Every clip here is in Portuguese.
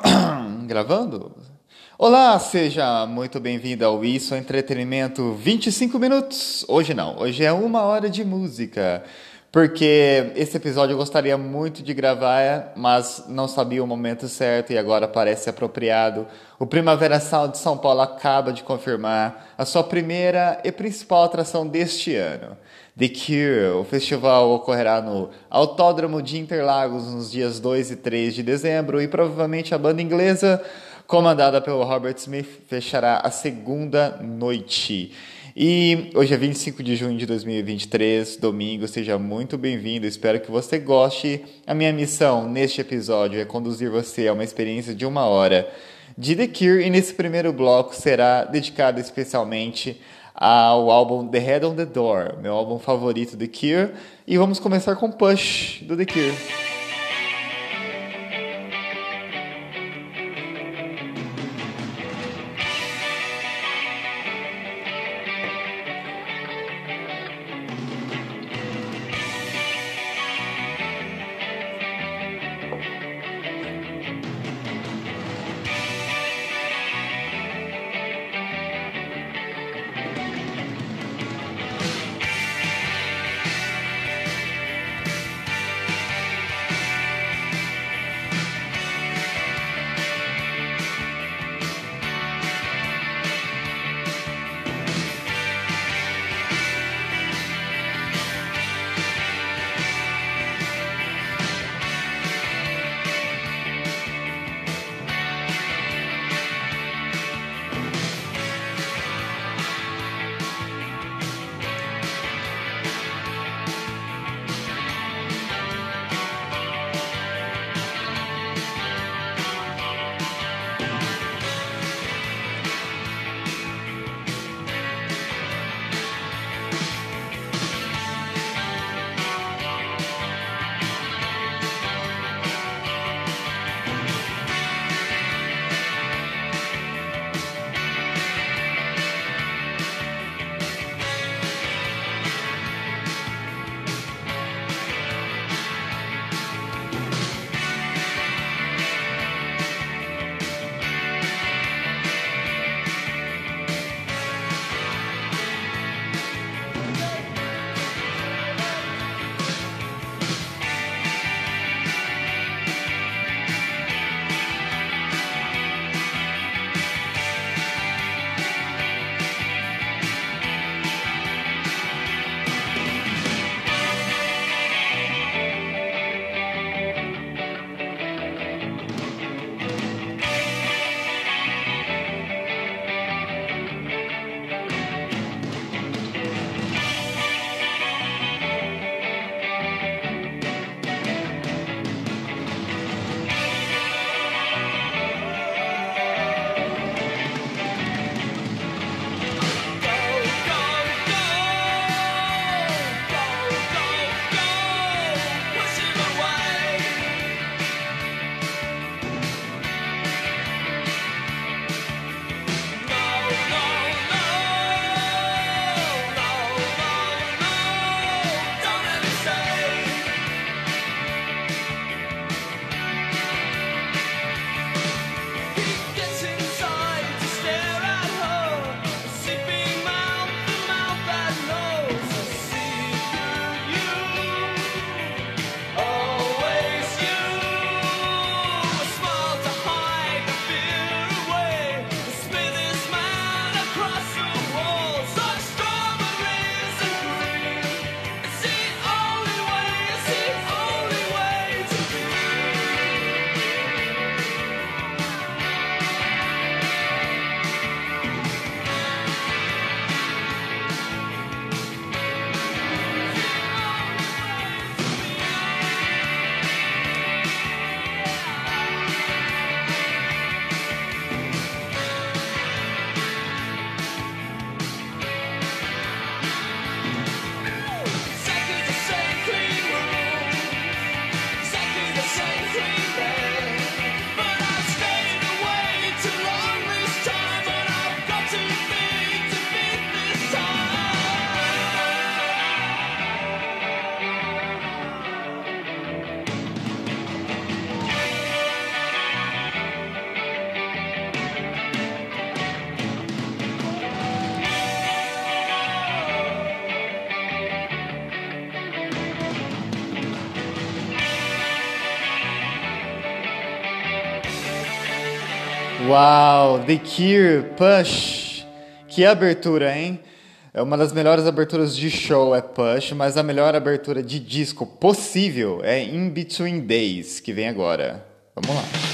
Gravando? Olá, seja muito bem-vindo ao Isso Entretenimento 25 minutos. Hoje não, hoje é uma hora de música. Porque esse episódio eu gostaria muito de gravar, mas não sabia o momento certo e agora parece apropriado. O Primavera Sound de São Paulo acaba de confirmar a sua primeira e principal atração deste ano. The Cure. O festival ocorrerá no Autódromo de Interlagos nos dias 2 e 3 de dezembro e provavelmente a banda inglesa, comandada pelo Robert Smith, fechará a segunda noite. E hoje é 25 de junho de 2023, domingo, seja muito bem-vindo. Espero que você goste. A minha missão neste episódio é conduzir você a uma experiência de uma hora de The Cure e nesse primeiro bloco será dedicado especialmente ao álbum The Head on the Door, meu álbum favorito The Cure. E vamos começar com Push do The Cure. Cure, Push. Que abertura, hein? É uma das melhores aberturas de show é Push, mas a melhor abertura de disco possível é In Between Days, que vem agora. Vamos lá.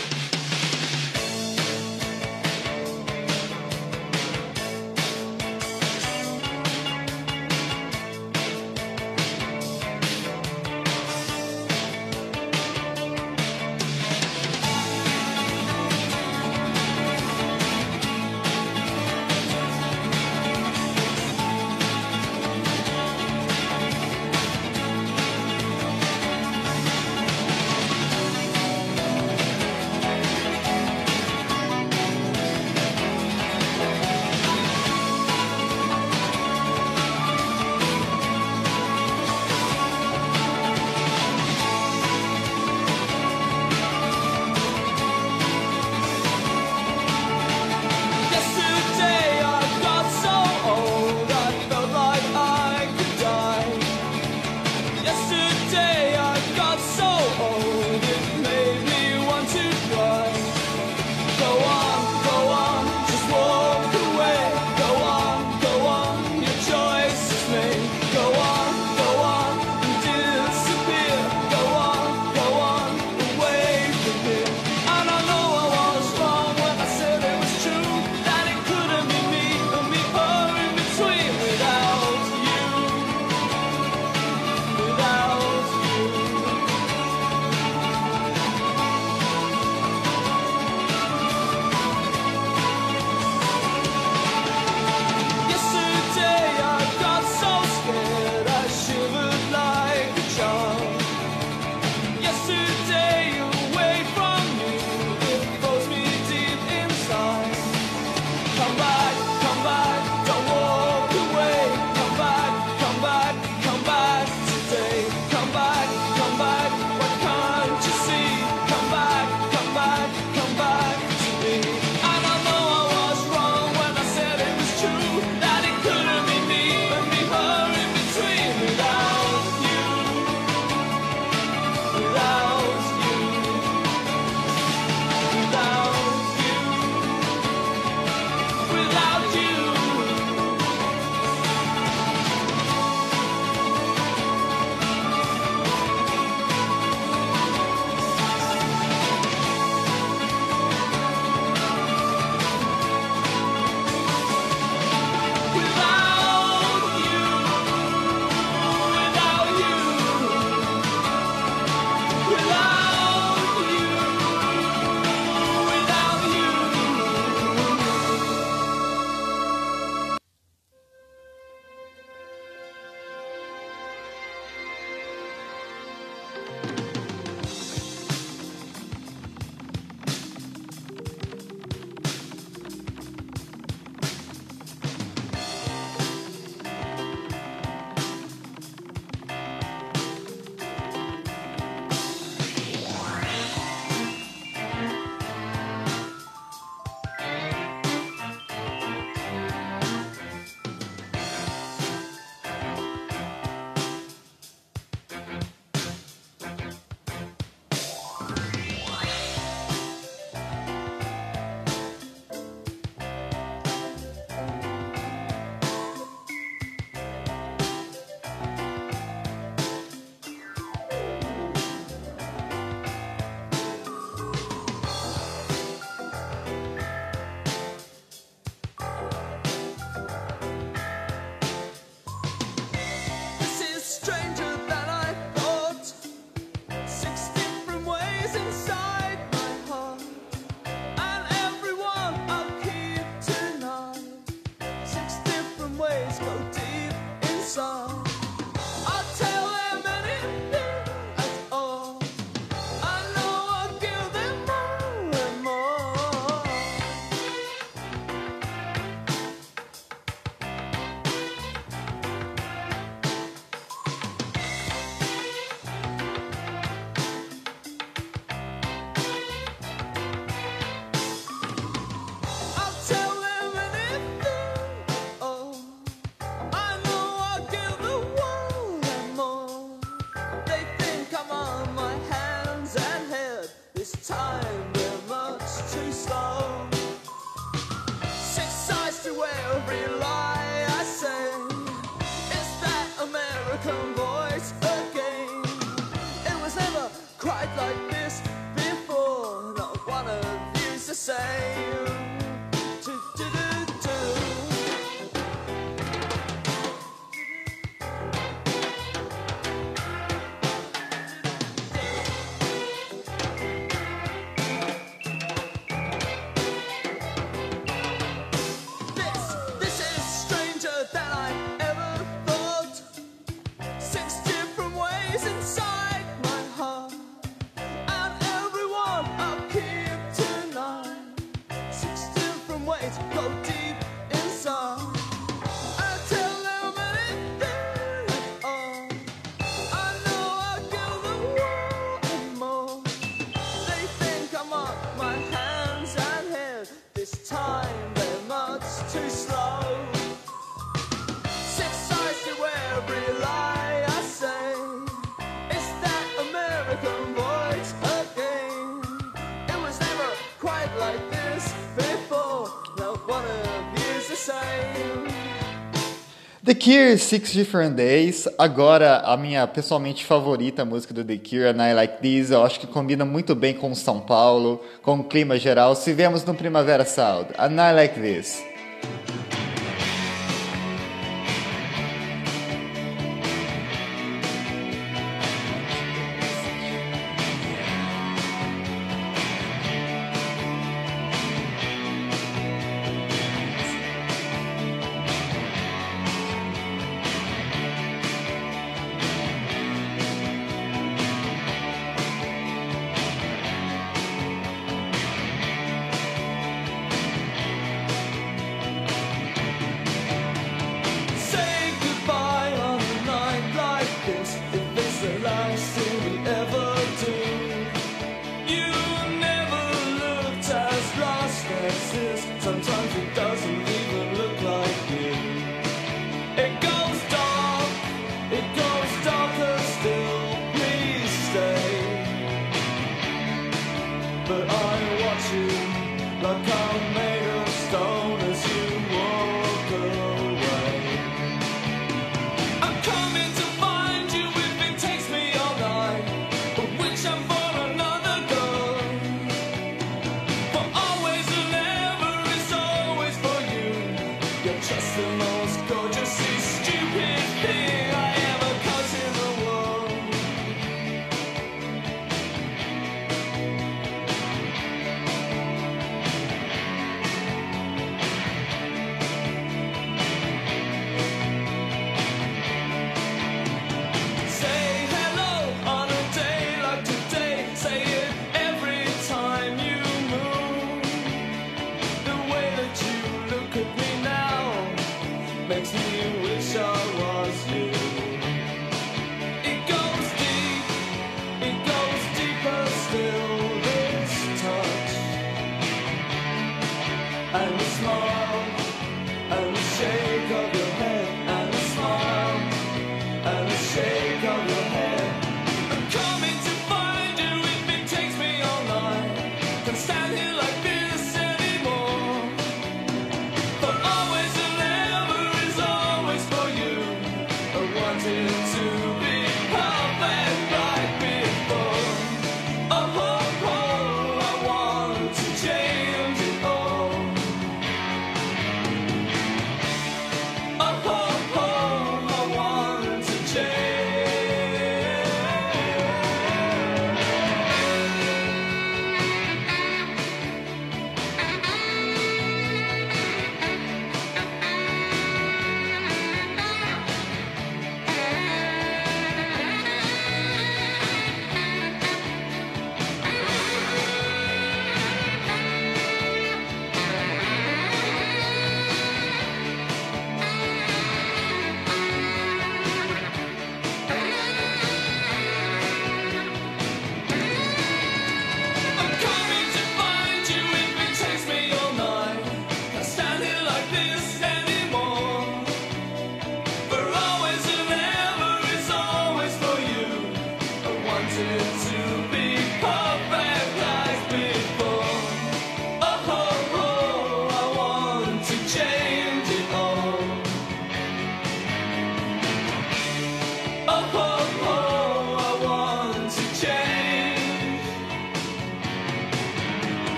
Cure Six Different Days. Agora, a minha pessoalmente favorita música do The Cure, "A Night Like This, eu acho que combina muito bem com São Paulo, com o clima geral. Se vemos no Primavera Sound, "A Night Like This.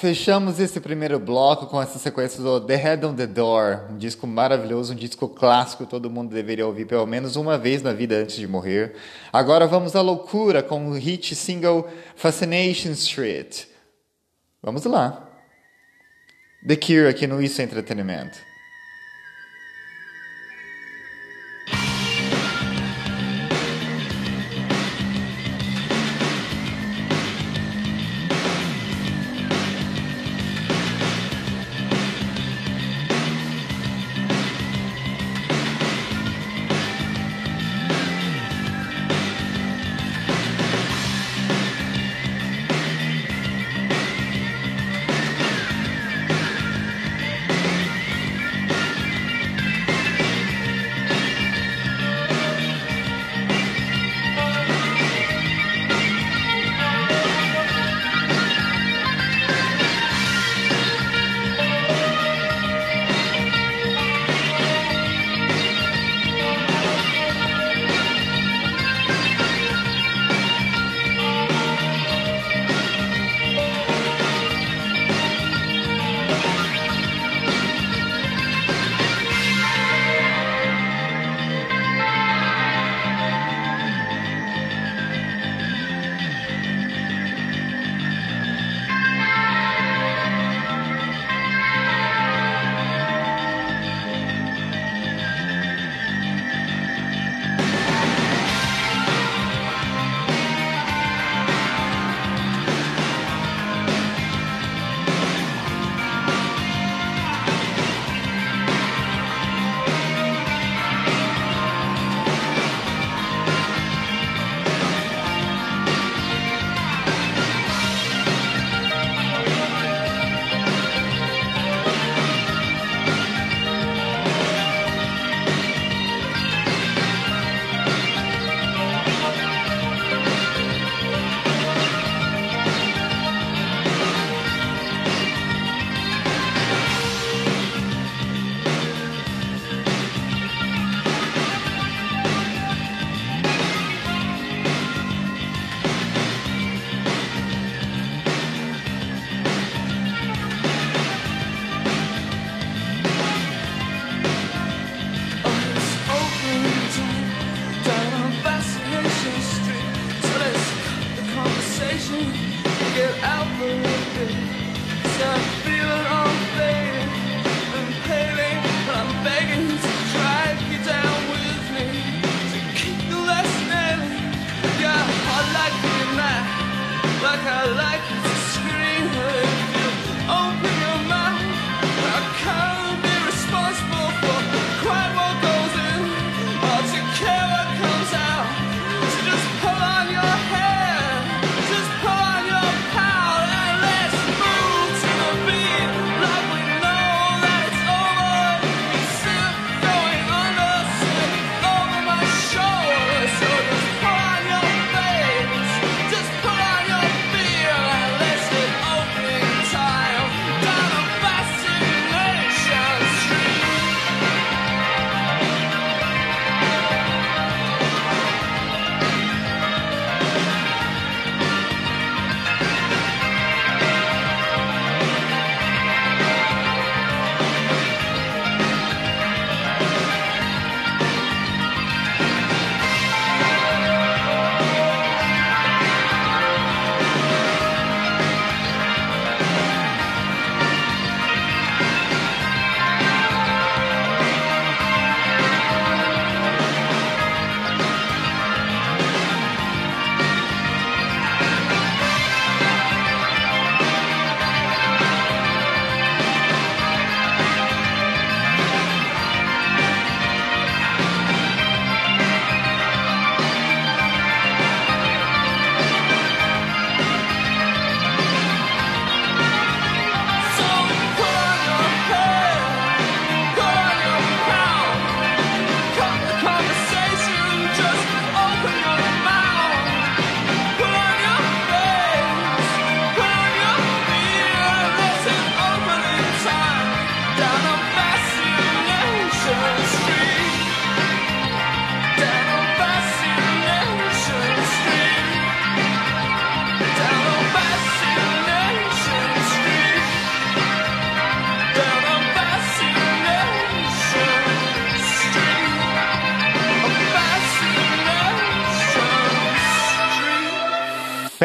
Fechamos esse primeiro bloco com essa sequência do The Head on the Door, um disco maravilhoso, um disco clássico, todo mundo deveria ouvir pelo menos uma vez na vida antes de morrer. Agora vamos à loucura com o hit single Fascination Street. Vamos lá. The Cure aqui no Isso Entretenimento.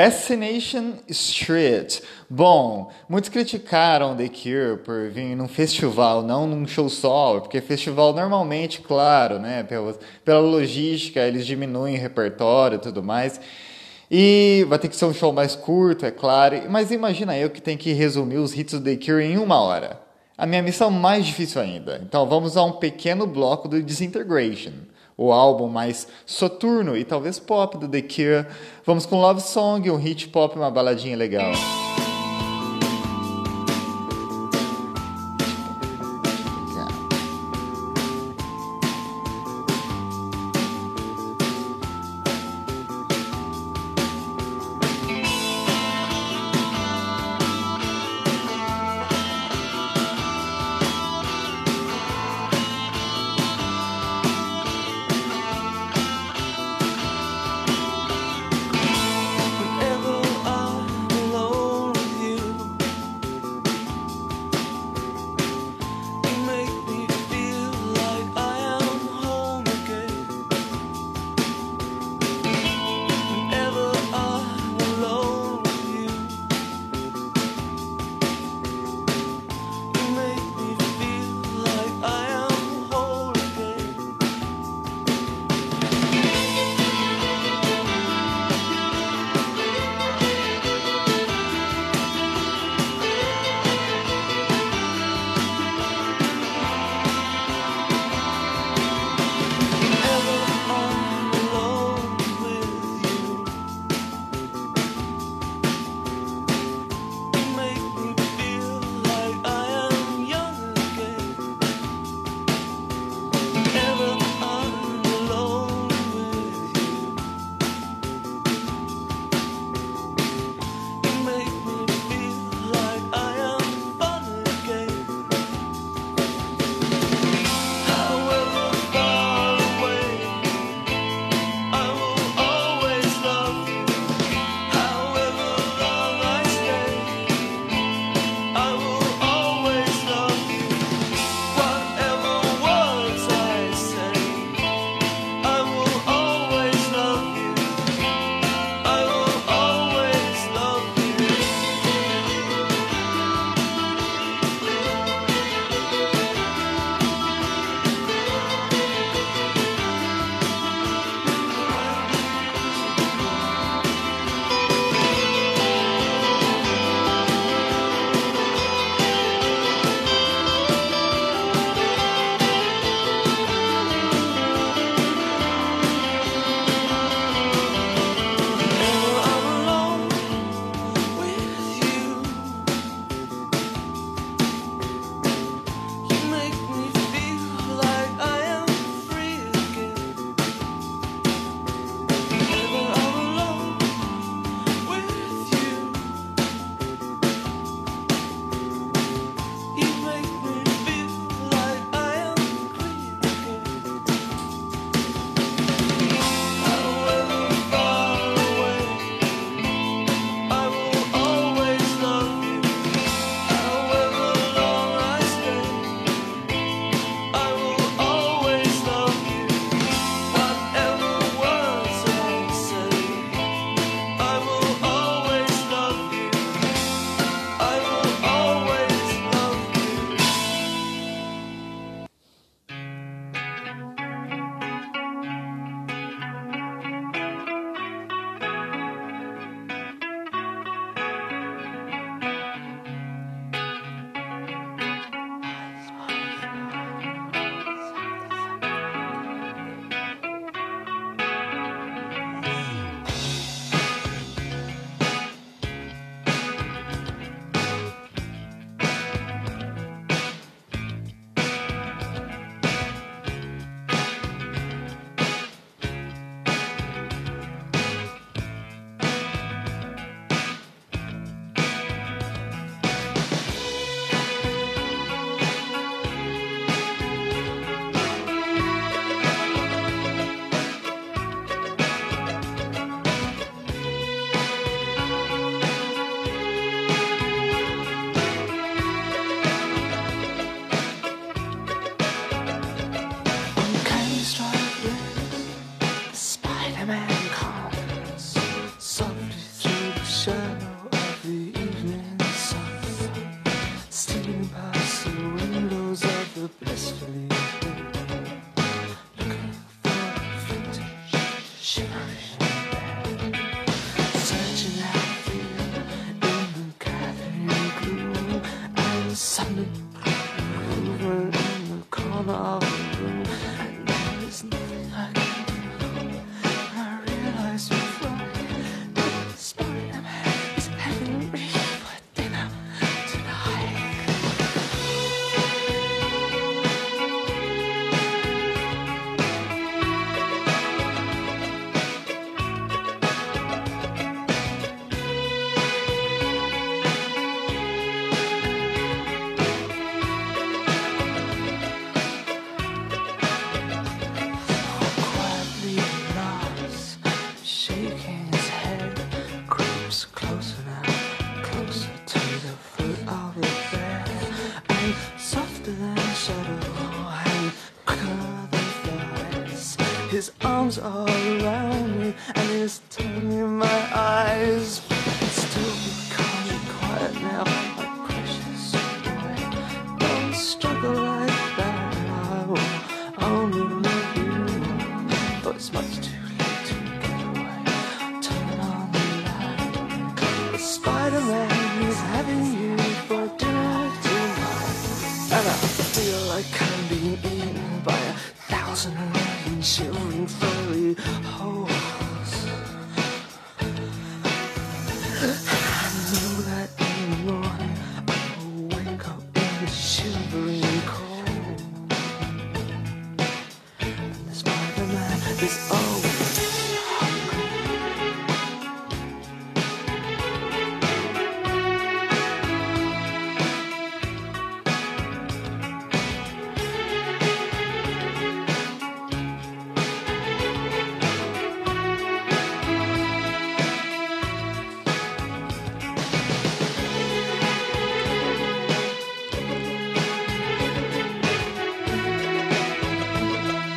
Fascination Street. Bom, muitos criticaram The Cure por vir num festival, não num show solo, porque festival normalmente, claro, né, pela, pela logística, eles diminuem o repertório e tudo mais. E vai ter que ser um show mais curto, é claro. Mas imagina eu que tenho que resumir os hits do The Cure em uma hora. A minha missão mais difícil ainda. Então vamos a um pequeno bloco do Disintegration o álbum mais soturno e talvez pop do The Cure. Vamos com Love Song, um hit pop, uma baladinha legal.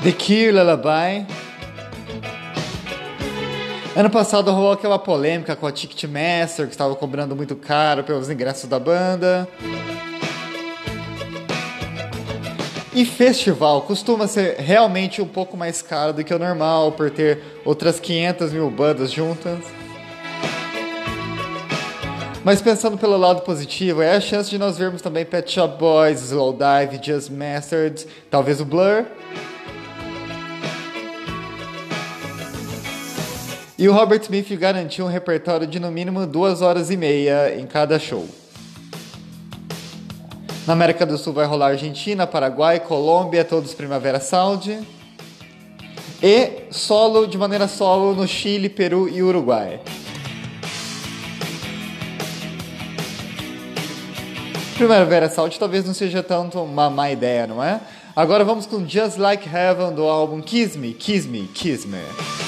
The Cure Lullaby. Ano passado rolou aquela polêmica com a Ticketmaster, que estava cobrando muito caro pelos ingressos da banda. E festival costuma ser realmente um pouco mais caro do que o normal, por ter outras 500 mil bandas juntas. Mas pensando pelo lado positivo, é a chance de nós vermos também Pet Shop Boys, Slowdive, Just Mastered, talvez o Blur. E o Robert Smith garantiu um repertório de no mínimo duas horas e meia em cada show. Na América do Sul vai rolar Argentina, Paraguai, Colômbia, todos Primavera Sound. E solo, de maneira solo, no Chile, Peru e Uruguai. Primavera Sound talvez não seja tanto uma má ideia, não é? Agora vamos com Just Like Heaven do álbum Kiss Me, Kiss Me, Kiss Me.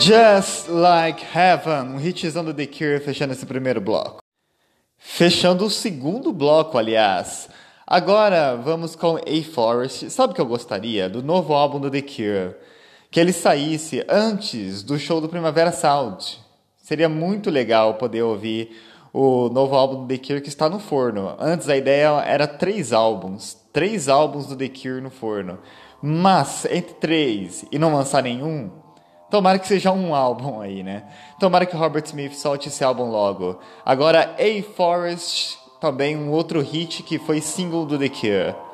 Just like heaven. Um hitzão do The Cure fechando esse primeiro bloco. Fechando o segundo bloco, aliás. Agora vamos com A Forest. Sabe o que eu gostaria? Do novo álbum do The Cure. Que ele saísse antes do show do Primavera Sound. Seria muito legal poder ouvir o novo álbum do The Cure que está no forno. Antes a ideia era três álbuns. Três álbuns do The Cure no forno. Mas entre três e não lançar nenhum, Tomara que seja um álbum aí, né? Tomara que o Robert Smith solte esse álbum logo. Agora, A Forest, também um outro hit que foi single do The Cure.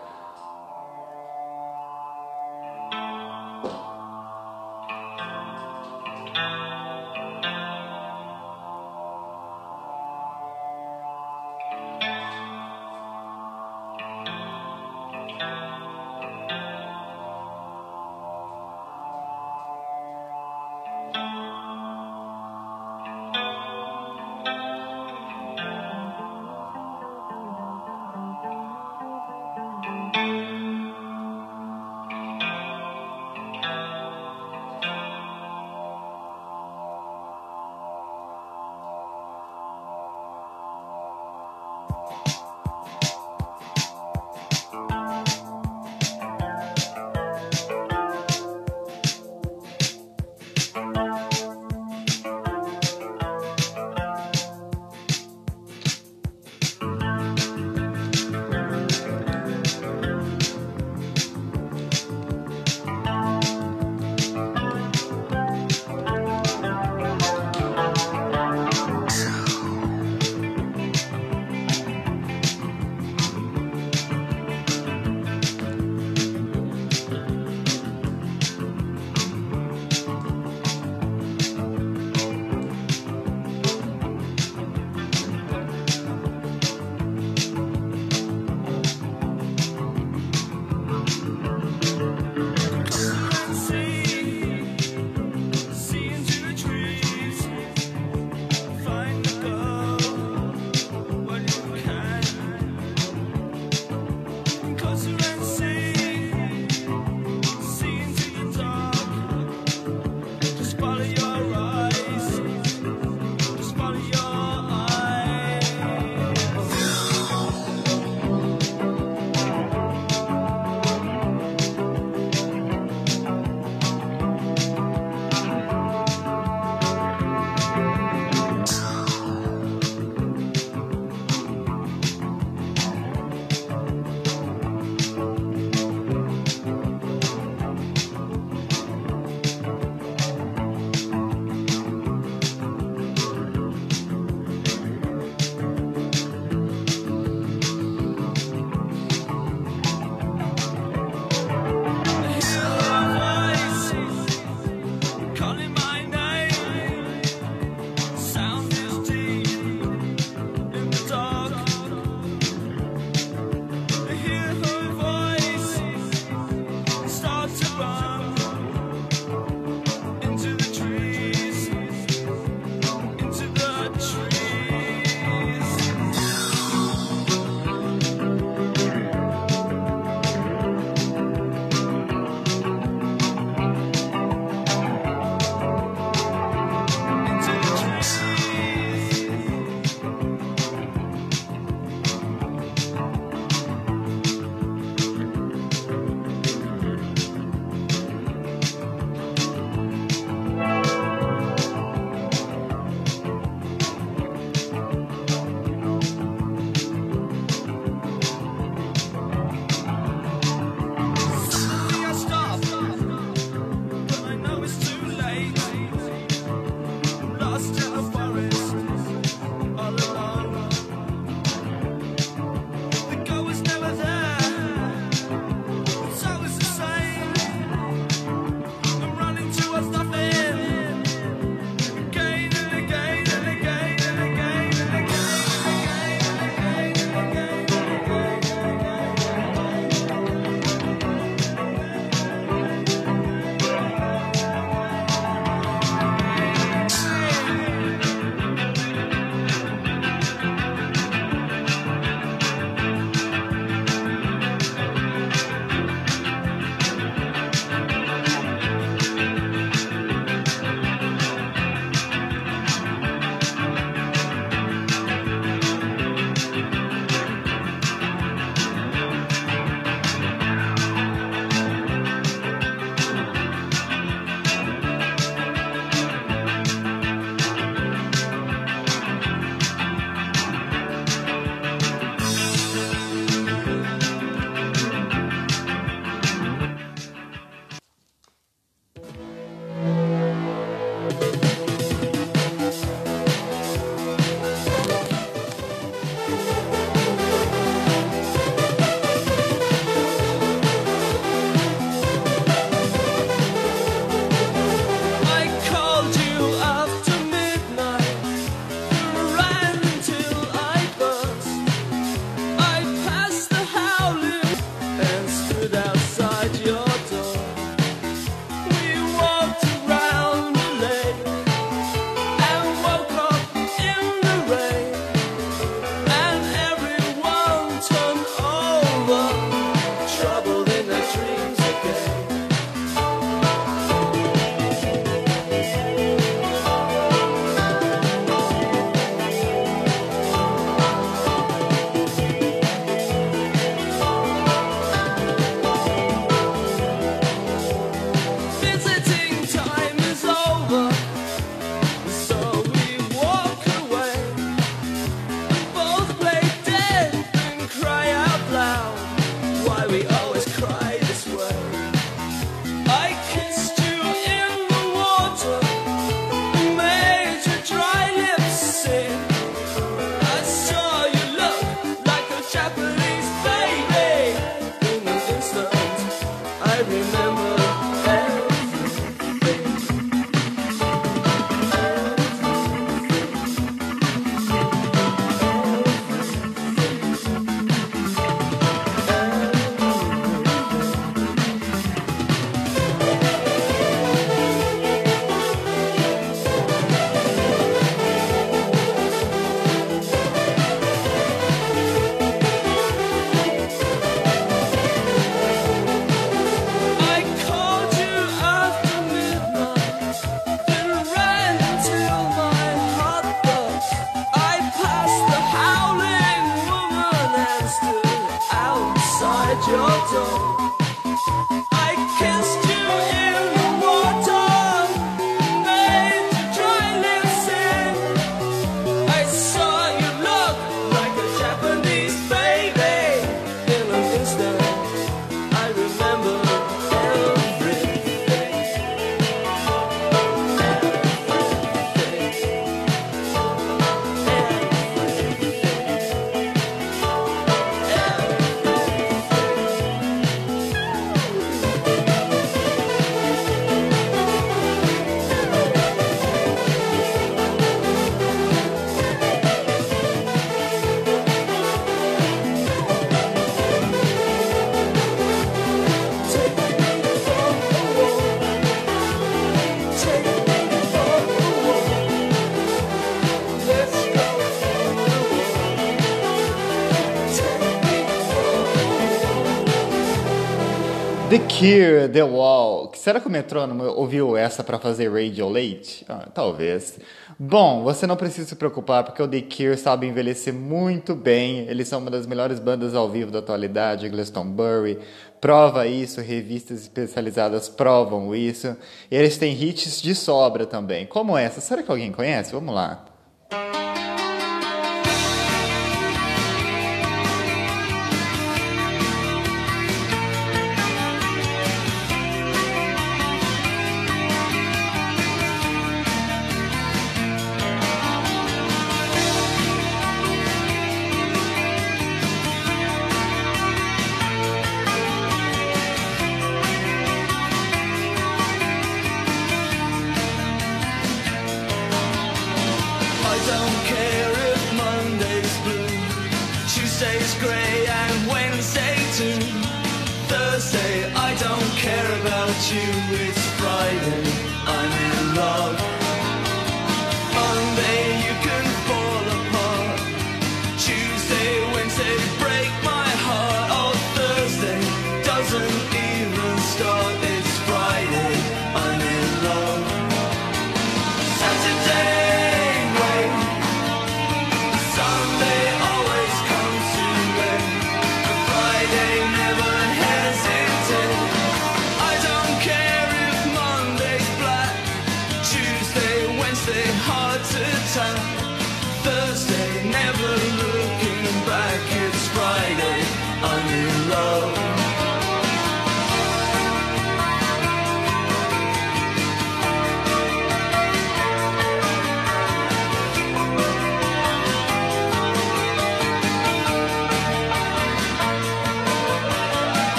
Cure the Wall. Será que o metrônomo ouviu essa para fazer radio late? Ah, talvez. Bom, você não precisa se preocupar porque o The Cure sabe envelhecer muito bem. Eles são uma das melhores bandas ao vivo da atualidade. Glastonbury prova isso, revistas especializadas provam isso. Eles têm hits de sobra também, como essa. Será que alguém conhece? Vamos lá.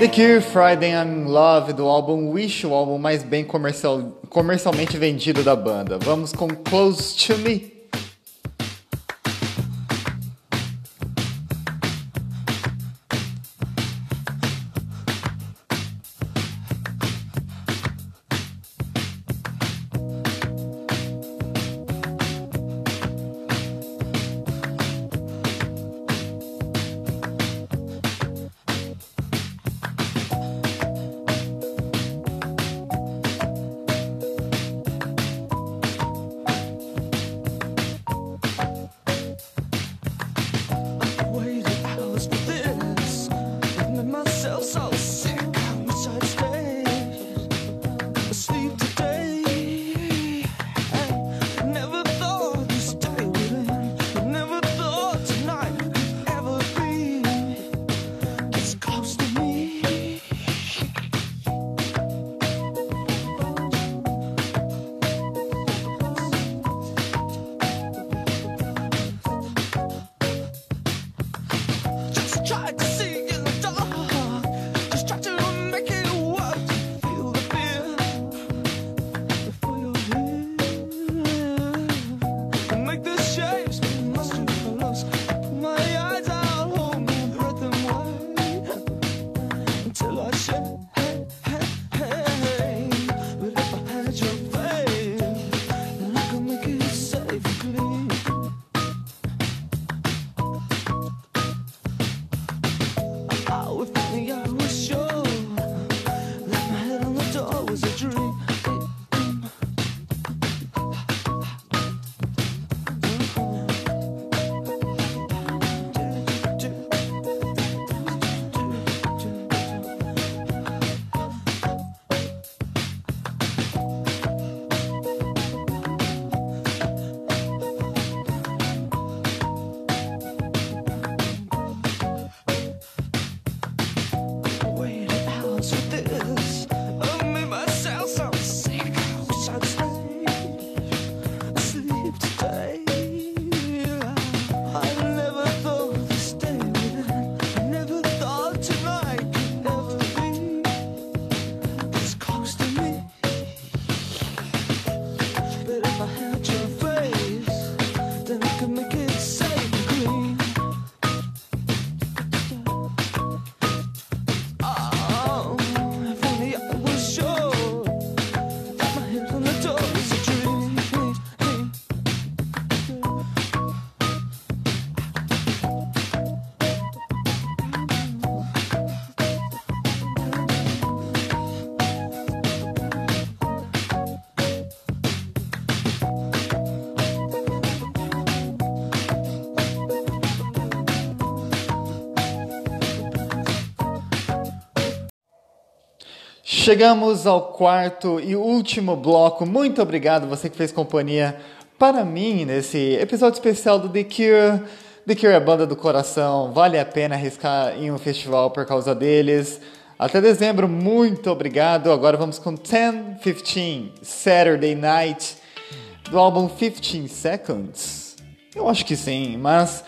The Cure, Friday I'm Love, do álbum Wish, o álbum mais bem comercial, comercialmente vendido da banda. Vamos com Close to Me. always a dream. Chegamos ao quarto e último bloco. Muito obrigado você que fez companhia para mim nesse episódio especial do The Cure. The Cure é banda do coração, vale a pena arriscar em um festival por causa deles. Até dezembro, muito obrigado. Agora vamos com 1015 Saturday Night do álbum 15 Seconds. Eu acho que sim, mas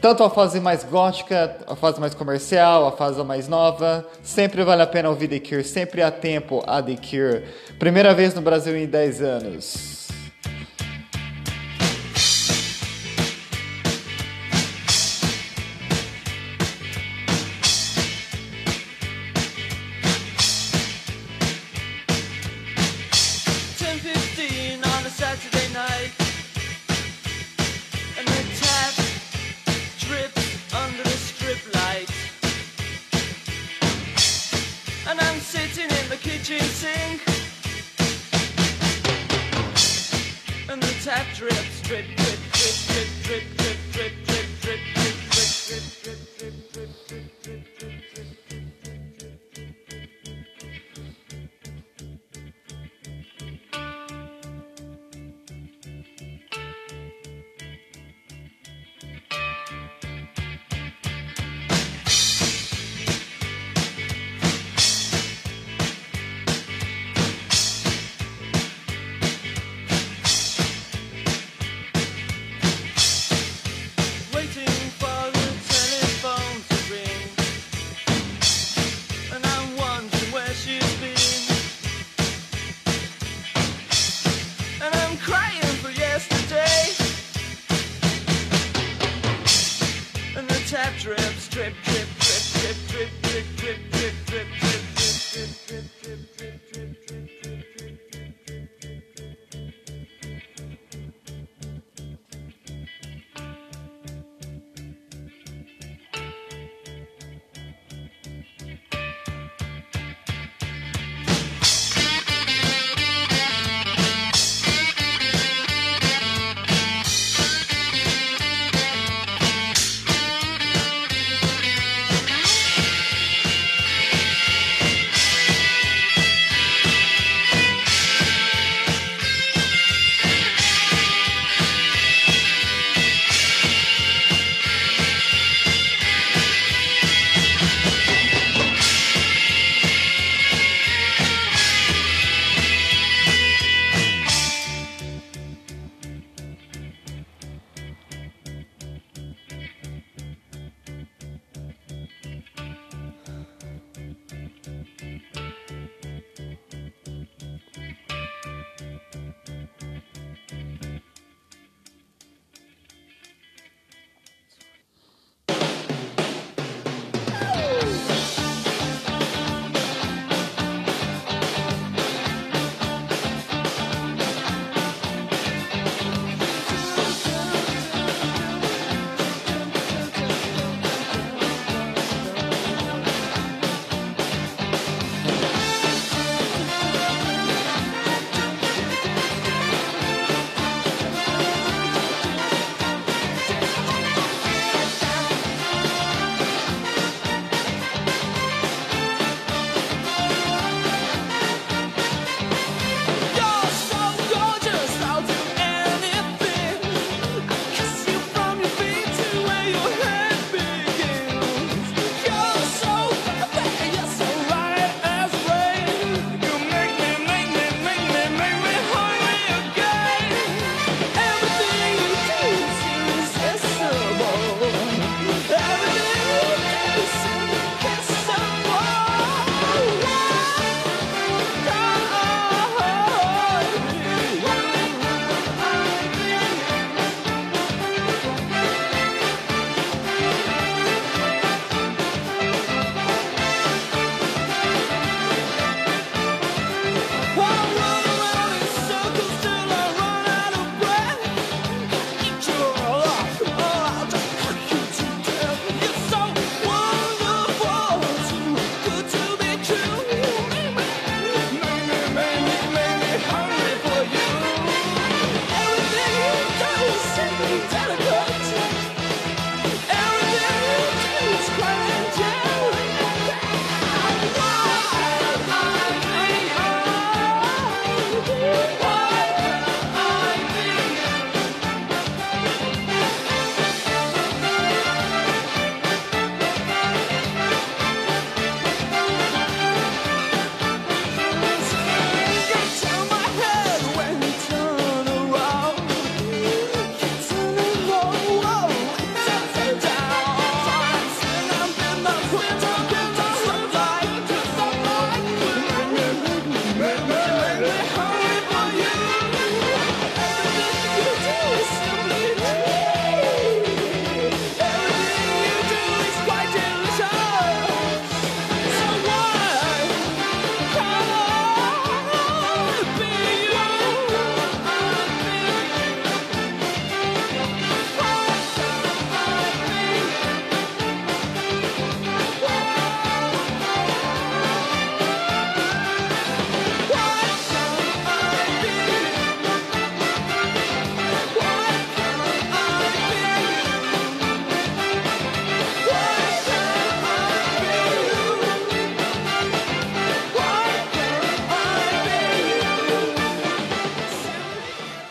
tanto a fase mais gótica, a fase mais comercial, a fase mais nova, sempre vale a pena ouvir The Cure, sempre há tempo a The Cure. Primeira vez no Brasil em 10 anos.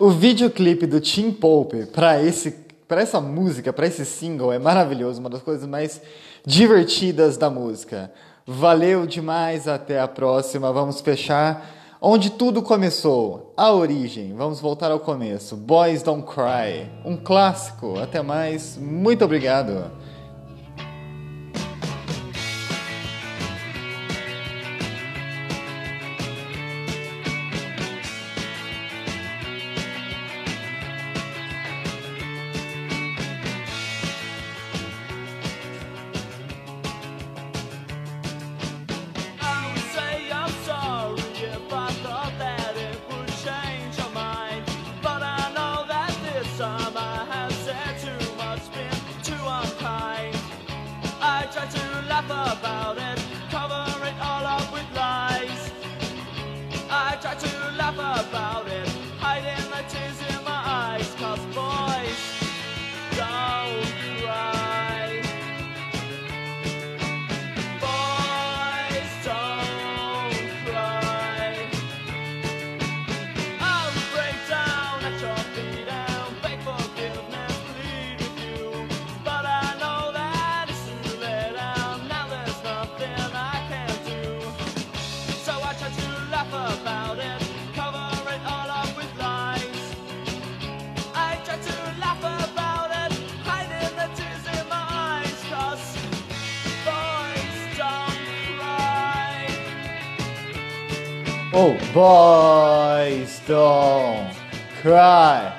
O videoclipe do Tim Pope para esse para essa música, para esse single é maravilhoso, uma das coisas mais divertidas da música. Valeu demais, até a próxima. Vamos fechar onde tudo começou, a origem. Vamos voltar ao começo. Boys Don't Cry, um clássico. Até mais. Muito obrigado. Oh, boys don't cry.